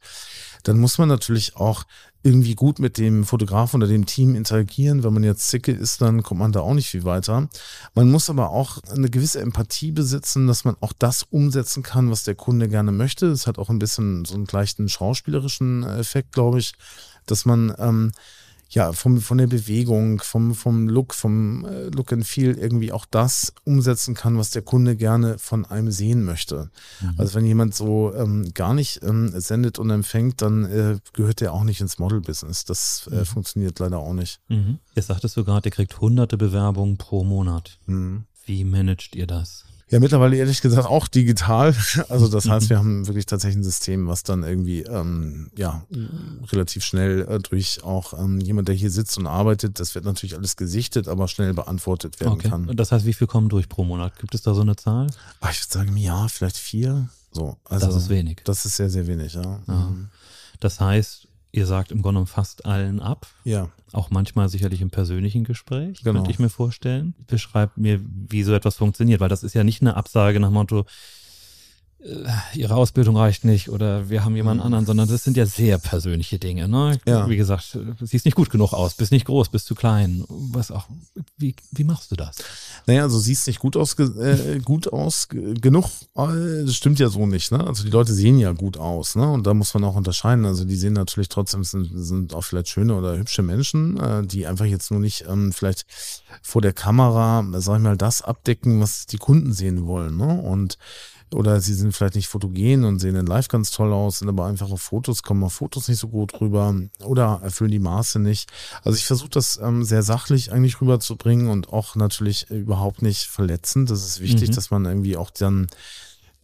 dann muss man natürlich auch irgendwie gut mit dem Fotografen oder dem Team interagieren. Wenn man jetzt Zicke ist, dann kommt man da auch nicht viel weiter. Man muss aber auch eine gewisse Empathie besitzen, dass man auch das umsetzen kann, was der Kunde gerne möchte. Es hat auch ein bisschen so einen leichten schauspielerischen Effekt, glaube ich, dass man ähm, ja, vom, von der Bewegung, vom, vom Look, vom äh, Look and Feel irgendwie auch das umsetzen kann, was der Kunde gerne von einem sehen möchte. Mhm. Also wenn jemand so ähm, gar nicht ähm, sendet und empfängt, dann äh, gehört der auch nicht ins Model-Business. Das äh, mhm. funktioniert leider auch nicht. Mhm. Jetzt sagtest du gerade, ihr kriegt hunderte Bewerbungen pro Monat. Mhm. Wie managt ihr das? Ja, mittlerweile ehrlich gesagt auch digital. *laughs* Also das heißt, *laughs* wir haben wirklich tatsächlich ein System, was dann irgendwie ähm, ja relativ schnell äh, durch auch ähm, jemand, der hier sitzt und arbeitet, das wird natürlich alles gesichtet, aber schnell beantwortet werden okay. kann. Und das heißt, wie viel kommen durch pro Monat? Gibt es da so eine Zahl? Ach, ich würde sagen, Jahr vielleicht vier. So, also, das ist wenig. Das ist sehr, sehr wenig, ja. Mhm. Das heißt, ihr sagt im Grunde fast allen ab. Ja. Auch manchmal sicherlich im persönlichen Gespräch, genau. könnte ich mir vorstellen. Beschreibt mir, wie so etwas funktioniert, weil das ist ja nicht eine Absage nach Motto, ihre Ausbildung reicht nicht oder wir haben jemanden mhm. anderen, sondern das sind ja sehr persönliche Dinge. Ne? Ja. Wie gesagt, du siehst nicht gut genug aus, bist nicht groß, bist zu klein. Was auch, wie, wie machst du das? Naja, also siehst nicht gut aus, äh, gut aus genug. Äh, das stimmt ja so nicht. Ne? Also die Leute sehen ja gut aus. Ne? Und da muss man auch unterscheiden. Also die sehen natürlich trotzdem, sind, sind auch vielleicht schöne oder hübsche Menschen, äh, die einfach jetzt nur nicht ähm, vielleicht vor der Kamera, sag ich mal, das abdecken, was die Kunden sehen wollen. Ne? Und oder sie sind vielleicht nicht fotogen und sehen in live ganz toll aus, sind aber einfach auf Fotos, kommen auf Fotos nicht so gut rüber oder erfüllen die Maße nicht. Also ich versuche das ähm, sehr sachlich eigentlich rüberzubringen und auch natürlich überhaupt nicht verletzend. Das ist wichtig, mhm. dass man irgendwie auch dann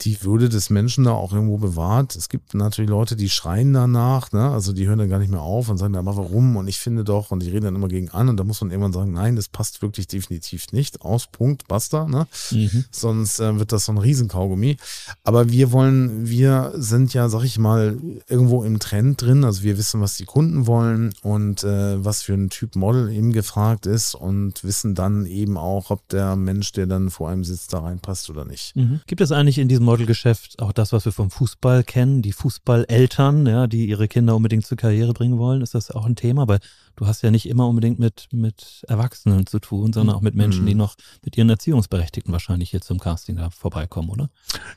die Würde des Menschen da auch irgendwo bewahrt. Es gibt natürlich Leute, die schreien danach, ne? also die hören dann gar nicht mehr auf und sagen, aber warum? Und ich finde doch, und die reden dann immer gegen an und da muss man irgendwann sagen, nein, das passt wirklich definitiv nicht. Aus, Punkt, basta. Ne? Mhm. Sonst äh, wird das so ein Riesenkaugummi. Aber wir wollen, wir sind ja, sag ich mal, irgendwo im Trend drin. Also wir wissen, was die Kunden wollen und äh, was für ein Typ Model eben gefragt ist und wissen dann eben auch, ob der Mensch, der dann vor einem sitzt, da reinpasst oder nicht. Mhm. Gibt es eigentlich in diesem Modelgeschäft auch das, was wir vom Fußball kennen, die Fußballeltern, ja, die ihre Kinder unbedingt zur Karriere bringen wollen, ist das auch ein Thema, weil du hast ja nicht immer unbedingt mit, mit Erwachsenen zu tun, sondern auch mit Menschen, die mhm. noch mit ihren Erziehungsberechtigten wahrscheinlich hier zum Casting da vorbeikommen, oder?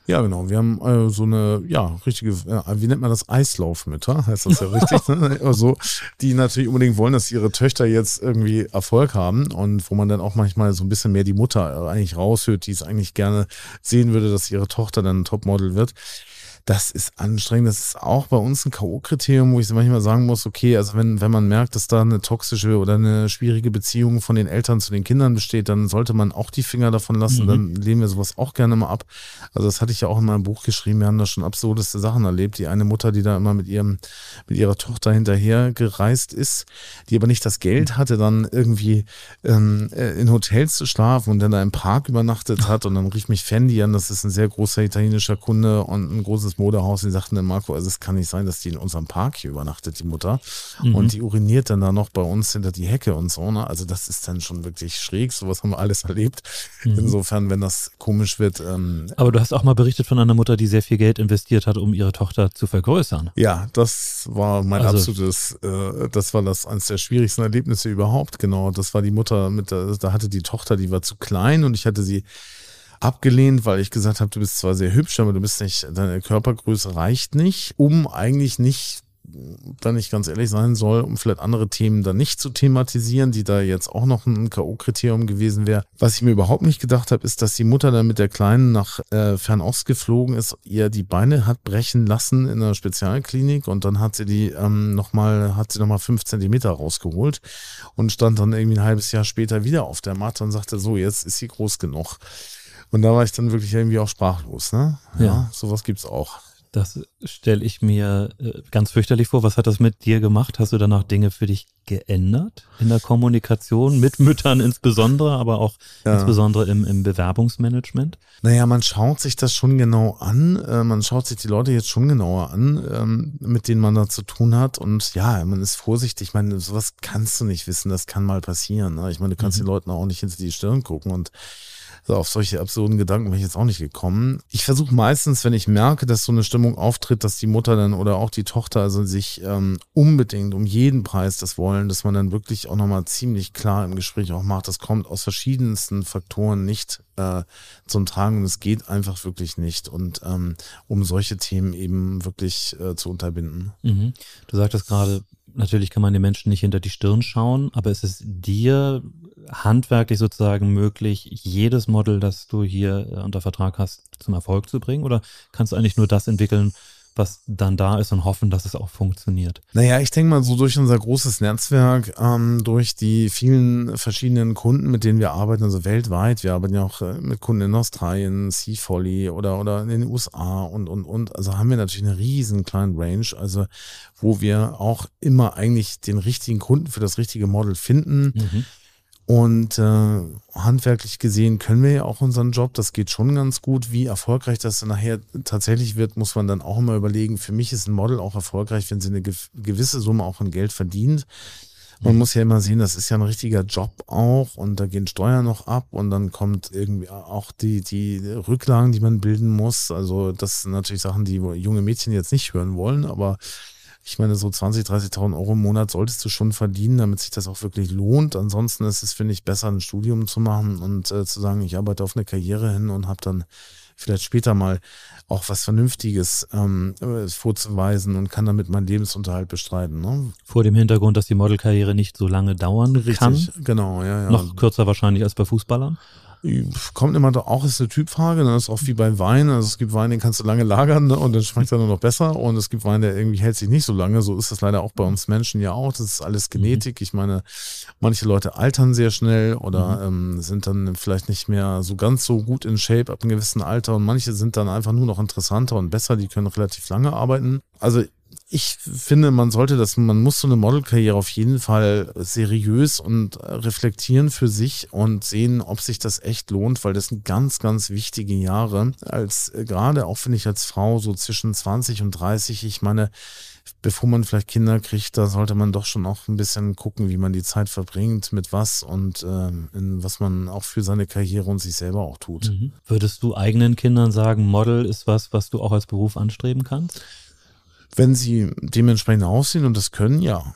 Ja, genau. Wir haben äh, so eine, ja, richtige, äh, wie nennt man das? Eislaufmütter, *laughs* heißt das ja richtig, ne? *laughs* Also, die natürlich unbedingt wollen, dass ihre Töchter jetzt irgendwie Erfolg haben und wo man dann auch manchmal so ein bisschen mehr die Mutter eigentlich raushört, die es eigentlich gerne sehen würde, dass ihre Tochter dann ein Topmodel wird das ist anstrengend. Das ist auch bei uns ein K.O.-Kriterium, wo ich manchmal sagen muss, okay, also wenn, wenn man merkt, dass da eine toxische oder eine schwierige Beziehung von den Eltern zu den Kindern besteht, dann sollte man auch die Finger davon lassen. Mhm. Dann lehnen wir sowas auch gerne mal ab. Also das hatte ich ja auch in meinem Buch geschrieben. Wir haben da schon absurdeste Sachen erlebt. Die eine Mutter, die da immer mit ihrem, mit ihrer Tochter hinterher gereist ist, die aber nicht das Geld hatte, dann irgendwie ähm, äh, in Hotels zu schlafen und dann da im Park übernachtet hat. Und dann rief mich Fendi an, das ist ein sehr großer italienischer Kunde und ein großes Modehaus, die sagten dann, Marco, also es kann nicht sein, dass die in unserem Park hier übernachtet, die Mutter. Mhm. Und die uriniert dann da noch bei uns hinter die Hecke und so. Ne? Also das ist dann schon wirklich schräg. Sowas haben wir alles *laughs* erlebt. Mhm. Insofern, wenn das komisch wird. Ähm, Aber du hast auch mal berichtet von einer Mutter, die sehr viel Geld investiert hat, um ihre Tochter zu vergrößern. Ja, das war mein also, absolutes, äh, das war das eines der schwierigsten Erlebnisse überhaupt. Genau, das war die Mutter mit, der, da hatte die Tochter, die war zu klein und ich hatte sie abgelehnt, weil ich gesagt habe, du bist zwar sehr hübsch, aber du bist nicht, deine Körpergröße reicht nicht, um eigentlich nicht wenn ich ganz ehrlich sein soll, um vielleicht andere Themen dann nicht zu thematisieren, die da jetzt auch noch ein K.O.-Kriterium gewesen wäre. Was ich mir überhaupt nicht gedacht habe, ist, dass die Mutter dann mit der Kleinen nach äh, Fernost geflogen ist, ihr die Beine hat brechen lassen in einer Spezialklinik und dann hat sie die ähm, nochmal, hat sie nochmal fünf Zentimeter rausgeholt und stand dann irgendwie ein halbes Jahr später wieder auf der Matte und sagte, so, jetzt ist sie groß genug. Und da war ich dann wirklich irgendwie auch sprachlos. Ne? Ja, ja. sowas gibt's auch. Das stelle ich mir äh, ganz fürchterlich vor. Was hat das mit dir gemacht? Hast du danach Dinge für dich geändert in der Kommunikation mit Müttern insbesondere, aber auch ja. insbesondere im, im Bewerbungsmanagement? Naja, man schaut sich das schon genau an. Äh, man schaut sich die Leute jetzt schon genauer an, ähm, mit denen man da zu tun hat. Und ja, man ist vorsichtig. Ich meine, sowas kannst du nicht wissen. Das kann mal passieren. Ne? Ich meine, du kannst mhm. den Leuten auch nicht hinter die Stirn gucken und so, auf solche absurden Gedanken bin ich jetzt auch nicht gekommen. Ich versuche meistens, wenn ich merke, dass so eine Stimmung auftritt, dass die Mutter dann oder auch die Tochter also sich ähm, unbedingt um jeden Preis das wollen, dass man dann wirklich auch nochmal ziemlich klar im Gespräch auch macht, das kommt aus verschiedensten Faktoren nicht äh, zum Tragen und es geht einfach wirklich nicht. Und ähm, um solche Themen eben wirklich äh, zu unterbinden. Mhm. Du sagtest gerade, natürlich kann man den Menschen nicht hinter die Stirn schauen, aber es ist dir handwerklich sozusagen möglich, jedes Model, das du hier äh, unter Vertrag hast, zum Erfolg zu bringen? Oder kannst du eigentlich nur das entwickeln, was dann da ist und hoffen, dass es auch funktioniert? Naja, ich denke mal so durch unser großes Netzwerk, ähm, durch die vielen verschiedenen Kunden, mit denen wir arbeiten, also weltweit, wir arbeiten ja auch äh, mit Kunden in Australien, Sea Folly oder, oder in den USA und, und, und, also haben wir natürlich eine riesen kleine Range, also wo wir auch immer eigentlich den richtigen Kunden für das richtige Model finden. Mhm und äh, handwerklich gesehen können wir ja auch unseren Job, das geht schon ganz gut. Wie erfolgreich das dann nachher tatsächlich wird, muss man dann auch immer überlegen. Für mich ist ein Model auch erfolgreich, wenn sie eine gewisse Summe auch an Geld verdient. Man mhm. muss ja immer sehen, das ist ja ein richtiger Job auch und da gehen Steuern noch ab und dann kommt irgendwie auch die, die Rücklagen, die man bilden muss. Also das sind natürlich Sachen, die junge Mädchen jetzt nicht hören wollen, aber ich meine, so 20, 30.000 Euro im Monat solltest du schon verdienen, damit sich das auch wirklich lohnt. Ansonsten ist es, finde ich, besser, ein Studium zu machen und äh, zu sagen, ich arbeite auf eine Karriere hin und habe dann vielleicht später mal auch was Vernünftiges ähm, äh, vorzuweisen und kann damit meinen Lebensunterhalt bestreiten. Ne? Vor dem Hintergrund, dass die Modelkarriere nicht so lange dauern Richtig, kann. Genau, ja, ja. Noch kürzer wahrscheinlich als bei Fußballern. Kommt immer auch, ist eine Typfrage. Das ne? ist oft wie bei Wein. Also es gibt Wein, den kannst du lange lagern ne? und dann schmeckt er nur noch besser. Und es gibt Wein, der irgendwie hält sich nicht so lange. So ist das leider auch bei uns Menschen ja auch. Das ist alles mhm. Genetik. Ich meine, manche Leute altern sehr schnell oder mhm. ähm, sind dann vielleicht nicht mehr so ganz so gut in Shape ab einem gewissen Alter. Und manche sind dann einfach nur noch interessanter und besser. Die können relativ lange arbeiten. Also ich finde, man sollte das, man muss so eine Modelkarriere auf jeden Fall seriös und reflektieren für sich und sehen, ob sich das echt lohnt, weil das sind ganz, ganz wichtige Jahre. Als äh, gerade auch finde ich als Frau so zwischen 20 und 30, ich meine, bevor man vielleicht Kinder kriegt, da sollte man doch schon auch ein bisschen gucken, wie man die Zeit verbringt, mit was und äh, was man auch für seine Karriere und sich selber auch tut. Mhm. Würdest du eigenen Kindern sagen, Model ist was, was du auch als Beruf anstreben kannst? Wenn sie dementsprechend aussehen und das können, ja.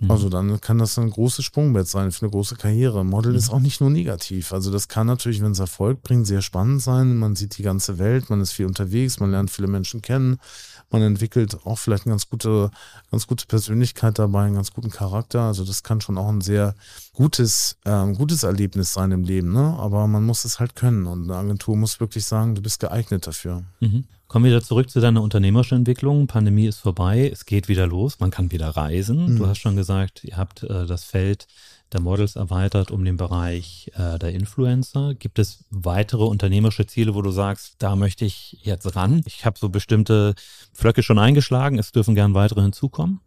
Mhm. Also dann kann das ein großes Sprungbrett sein für eine große Karriere. Model mhm. ist auch nicht nur negativ. Also das kann natürlich, wenn es Erfolg bringt, sehr spannend sein. Man sieht die ganze Welt, man ist viel unterwegs, man lernt viele Menschen kennen, man entwickelt auch vielleicht eine ganz gute, ganz gute Persönlichkeit dabei, einen ganz guten Charakter. Also das kann schon auch ein sehr gutes, ähm, gutes Erlebnis sein im Leben. Ne? Aber man muss es halt können und eine Agentur muss wirklich sagen, du bist geeignet dafür. Mhm. Kommen wir wieder zurück zu deiner unternehmerischen Entwicklung. Pandemie ist vorbei, es geht wieder los, man kann wieder reisen. Mhm. Du hast schon gesagt, ihr habt äh, das Feld der Models erweitert um den Bereich äh, der Influencer. Gibt es weitere unternehmerische Ziele, wo du sagst, da möchte ich jetzt ran? Ich habe so bestimmte Flöcke schon eingeschlagen, es dürfen gern weitere hinzukommen.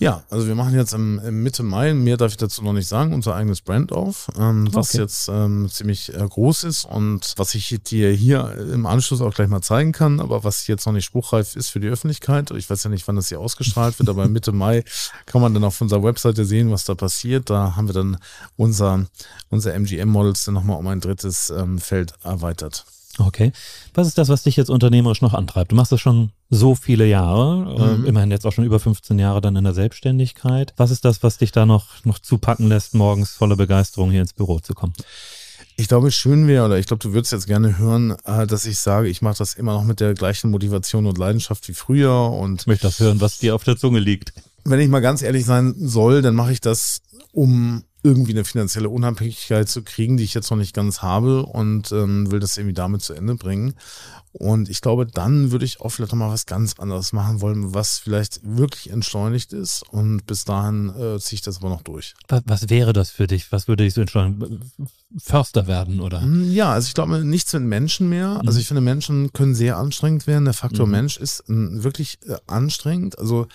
Ja, also wir machen jetzt im, im, Mitte Mai, mehr darf ich dazu noch nicht sagen, unser eigenes Brand auf, ähm, was okay. jetzt ähm, ziemlich äh, groß ist und was ich dir hier im Anschluss auch gleich mal zeigen kann, aber was jetzt noch nicht spruchreif ist für die Öffentlichkeit. Ich weiß ja nicht, wann das hier ausgestrahlt wird, aber Mitte Mai kann man dann auf unserer Webseite sehen, was da passiert. Da haben wir dann unser, unser MGM-Models dann nochmal um ein drittes ähm, Feld erweitert. Okay. Was ist das, was dich jetzt unternehmerisch noch antreibt? Du machst das schon so viele Jahre, äh, mhm. äh, immerhin jetzt auch schon über 15 Jahre dann in der Selbstständigkeit. Was ist das, was dich da noch, noch zupacken lässt, morgens voller Begeisterung hier ins Büro zu kommen? Ich glaube, schön wäre, oder ich glaube, du würdest jetzt gerne hören, äh, dass ich sage, ich mache das immer noch mit der gleichen Motivation und Leidenschaft wie früher und. Ich möchte das hören, was dir auf der Zunge liegt. Wenn ich mal ganz ehrlich sein soll, dann mache ich das, um irgendwie eine finanzielle Unabhängigkeit zu kriegen, die ich jetzt noch nicht ganz habe und ähm, will das irgendwie damit zu Ende bringen. Und ich glaube, dann würde ich auch vielleicht nochmal was ganz anderes machen wollen, was vielleicht wirklich entschleunigt ist. Und bis dahin äh, ziehe ich das aber noch durch. Was, was, wäre das für dich? Was würde dich so entschleunigen? Förster werden, oder? Hm, ja, also ich glaube, nichts mit Menschen mehr. Mhm. Also ich finde, Menschen können sehr anstrengend werden. Der Faktor mhm. Mensch ist äh, wirklich äh, anstrengend. Also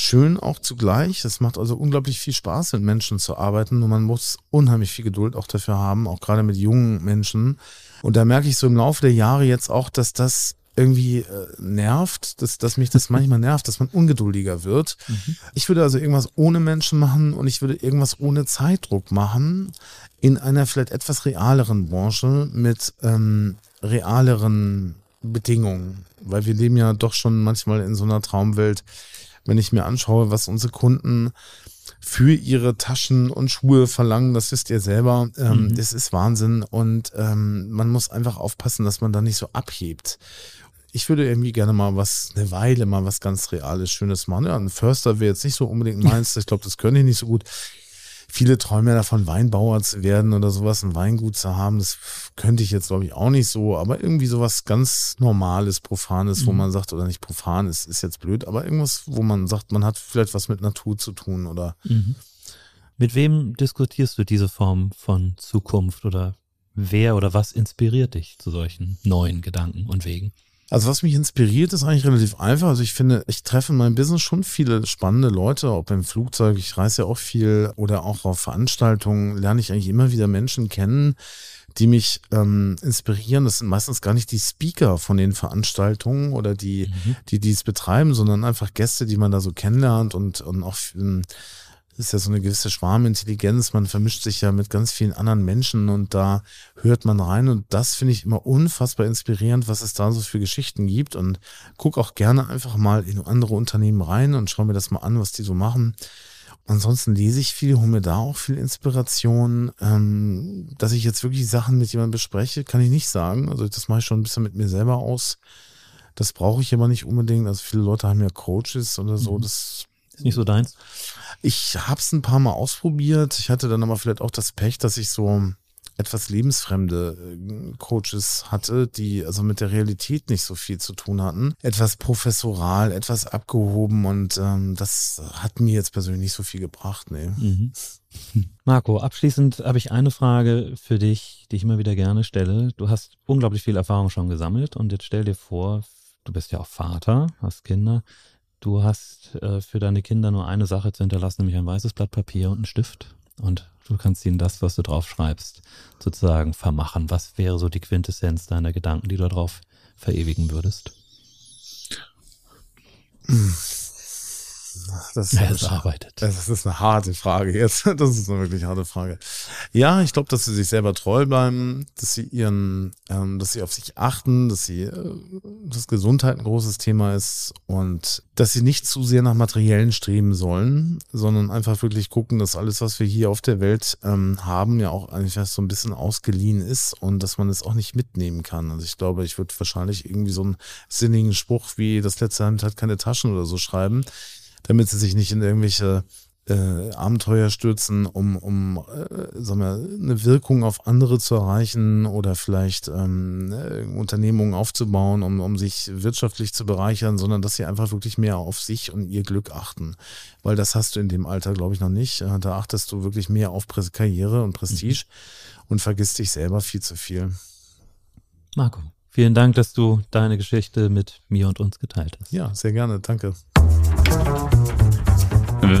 schön auch zugleich. Es macht also unglaublich viel Spaß, mit Menschen zu arbeiten. Und man muss unheimlich viel Geduld auch dafür haben, auch gerade mit jungen Menschen. Und da merke ich so im Laufe der Jahre jetzt auch, dass das irgendwie äh, nervt, dass, dass mich das *laughs* manchmal nervt, dass man ungeduldiger wird. Mhm. Ich würde also irgendwas ohne Menschen machen und ich würde irgendwas ohne Zeitdruck machen in einer vielleicht etwas realeren Branche mit ähm, realeren Bedingungen, weil wir leben ja doch schon manchmal in so einer Traumwelt, wenn ich mir anschaue, was unsere Kunden für ihre Taschen und Schuhe verlangen, das wisst ihr selber. Ähm, mhm. Das ist Wahnsinn und ähm, man muss einfach aufpassen, dass man da nicht so abhebt. Ich würde irgendwie gerne mal was, eine Weile mal was ganz Reales, Schönes machen. Ja, ein Förster wäre jetzt nicht so unbedingt *laughs* meins. Ich glaube, das können die nicht so gut. Viele träumen ja davon, Weinbauer zu werden oder sowas, ein Weingut zu haben. Das könnte ich jetzt, glaube ich, auch nicht so. Aber irgendwie sowas ganz Normales, Profanes, mhm. wo man sagt, oder nicht profan, ist, ist jetzt blöd, aber irgendwas, wo man sagt, man hat vielleicht was mit Natur zu tun oder. Mhm. Mit wem diskutierst du diese Form von Zukunft oder wer oder was inspiriert dich zu solchen neuen Gedanken und Wegen? Also was mich inspiriert, ist eigentlich relativ einfach. Also ich finde, ich treffe in meinem Business schon viele spannende Leute, auch beim Flugzeug. Ich reise ja auch viel oder auch auf Veranstaltungen lerne ich eigentlich immer wieder Menschen kennen, die mich ähm, inspirieren. Das sind meistens gar nicht die Speaker von den Veranstaltungen oder die, mhm. die dies betreiben, sondern einfach Gäste, die man da so kennenlernt und, und auch ähm, ist ja so eine gewisse Schwarmintelligenz. Man vermischt sich ja mit ganz vielen anderen Menschen und da hört man rein. Und das finde ich immer unfassbar inspirierend, was es da so für Geschichten gibt. Und guck auch gerne einfach mal in andere Unternehmen rein und schau mir das mal an, was die so machen. Ansonsten lese ich viel, hole mir da auch viel Inspiration. Ähm, dass ich jetzt wirklich Sachen mit jemandem bespreche, kann ich nicht sagen. Also das mache ich schon ein bisschen mit mir selber aus. Das brauche ich aber nicht unbedingt. Also viele Leute haben ja Coaches oder so. Mhm. Das ist nicht so deins? Ich habe es ein paar Mal ausprobiert. Ich hatte dann aber vielleicht auch das Pech, dass ich so etwas lebensfremde äh, Coaches hatte, die also mit der Realität nicht so viel zu tun hatten. Etwas professoral, etwas abgehoben und ähm, das hat mir jetzt persönlich nicht so viel gebracht. Nee. Mhm. *laughs* Marco, abschließend habe ich eine Frage für dich, die ich immer wieder gerne stelle. Du hast unglaublich viel Erfahrung schon gesammelt und jetzt stell dir vor, du bist ja auch Vater, hast Kinder. Du hast äh, für deine Kinder nur eine Sache zu hinterlassen, nämlich ein weißes Blatt Papier und einen Stift. Und du kannst ihnen das, was du drauf schreibst, sozusagen vermachen. Was wäre so die Quintessenz deiner Gedanken, die du darauf verewigen würdest? Hm. Das ist, es arbeitet. Das ist eine harte Frage jetzt. *laughs* Das ist eine wirklich harte Frage. Ja, ich glaube, dass sie sich selber treu bleiben, dass sie ihren, ähm, dass sie auf sich achten, dass sie, äh, dass Gesundheit ein großes Thema ist und dass sie nicht zu sehr nach materiellen streben sollen, sondern einfach wirklich gucken, dass alles, was wir hier auf der Welt ähm, haben, ja auch eigentlich so ein bisschen ausgeliehen ist und dass man es auch nicht mitnehmen kann. Also ich glaube, ich würde wahrscheinlich irgendwie so einen sinnigen Spruch wie das letzte Hand hat keine Taschen oder so schreiben damit sie sich nicht in irgendwelche äh, Abenteuer stürzen, um, um äh, sagen wir, eine Wirkung auf andere zu erreichen oder vielleicht ähm, äh, Unternehmungen aufzubauen, um, um sich wirtschaftlich zu bereichern, sondern dass sie einfach wirklich mehr auf sich und ihr Glück achten. Weil das hast du in dem Alter, glaube ich, noch nicht. Da achtest du wirklich mehr auf Karriere und Prestige mhm. und vergisst dich selber viel zu viel. Marco, vielen Dank, dass du deine Geschichte mit mir und uns geteilt hast. Ja, sehr gerne. Danke.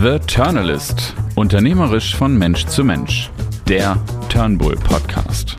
The Turnalist. Unternehmerisch von Mensch zu Mensch. Der Turnbull Podcast.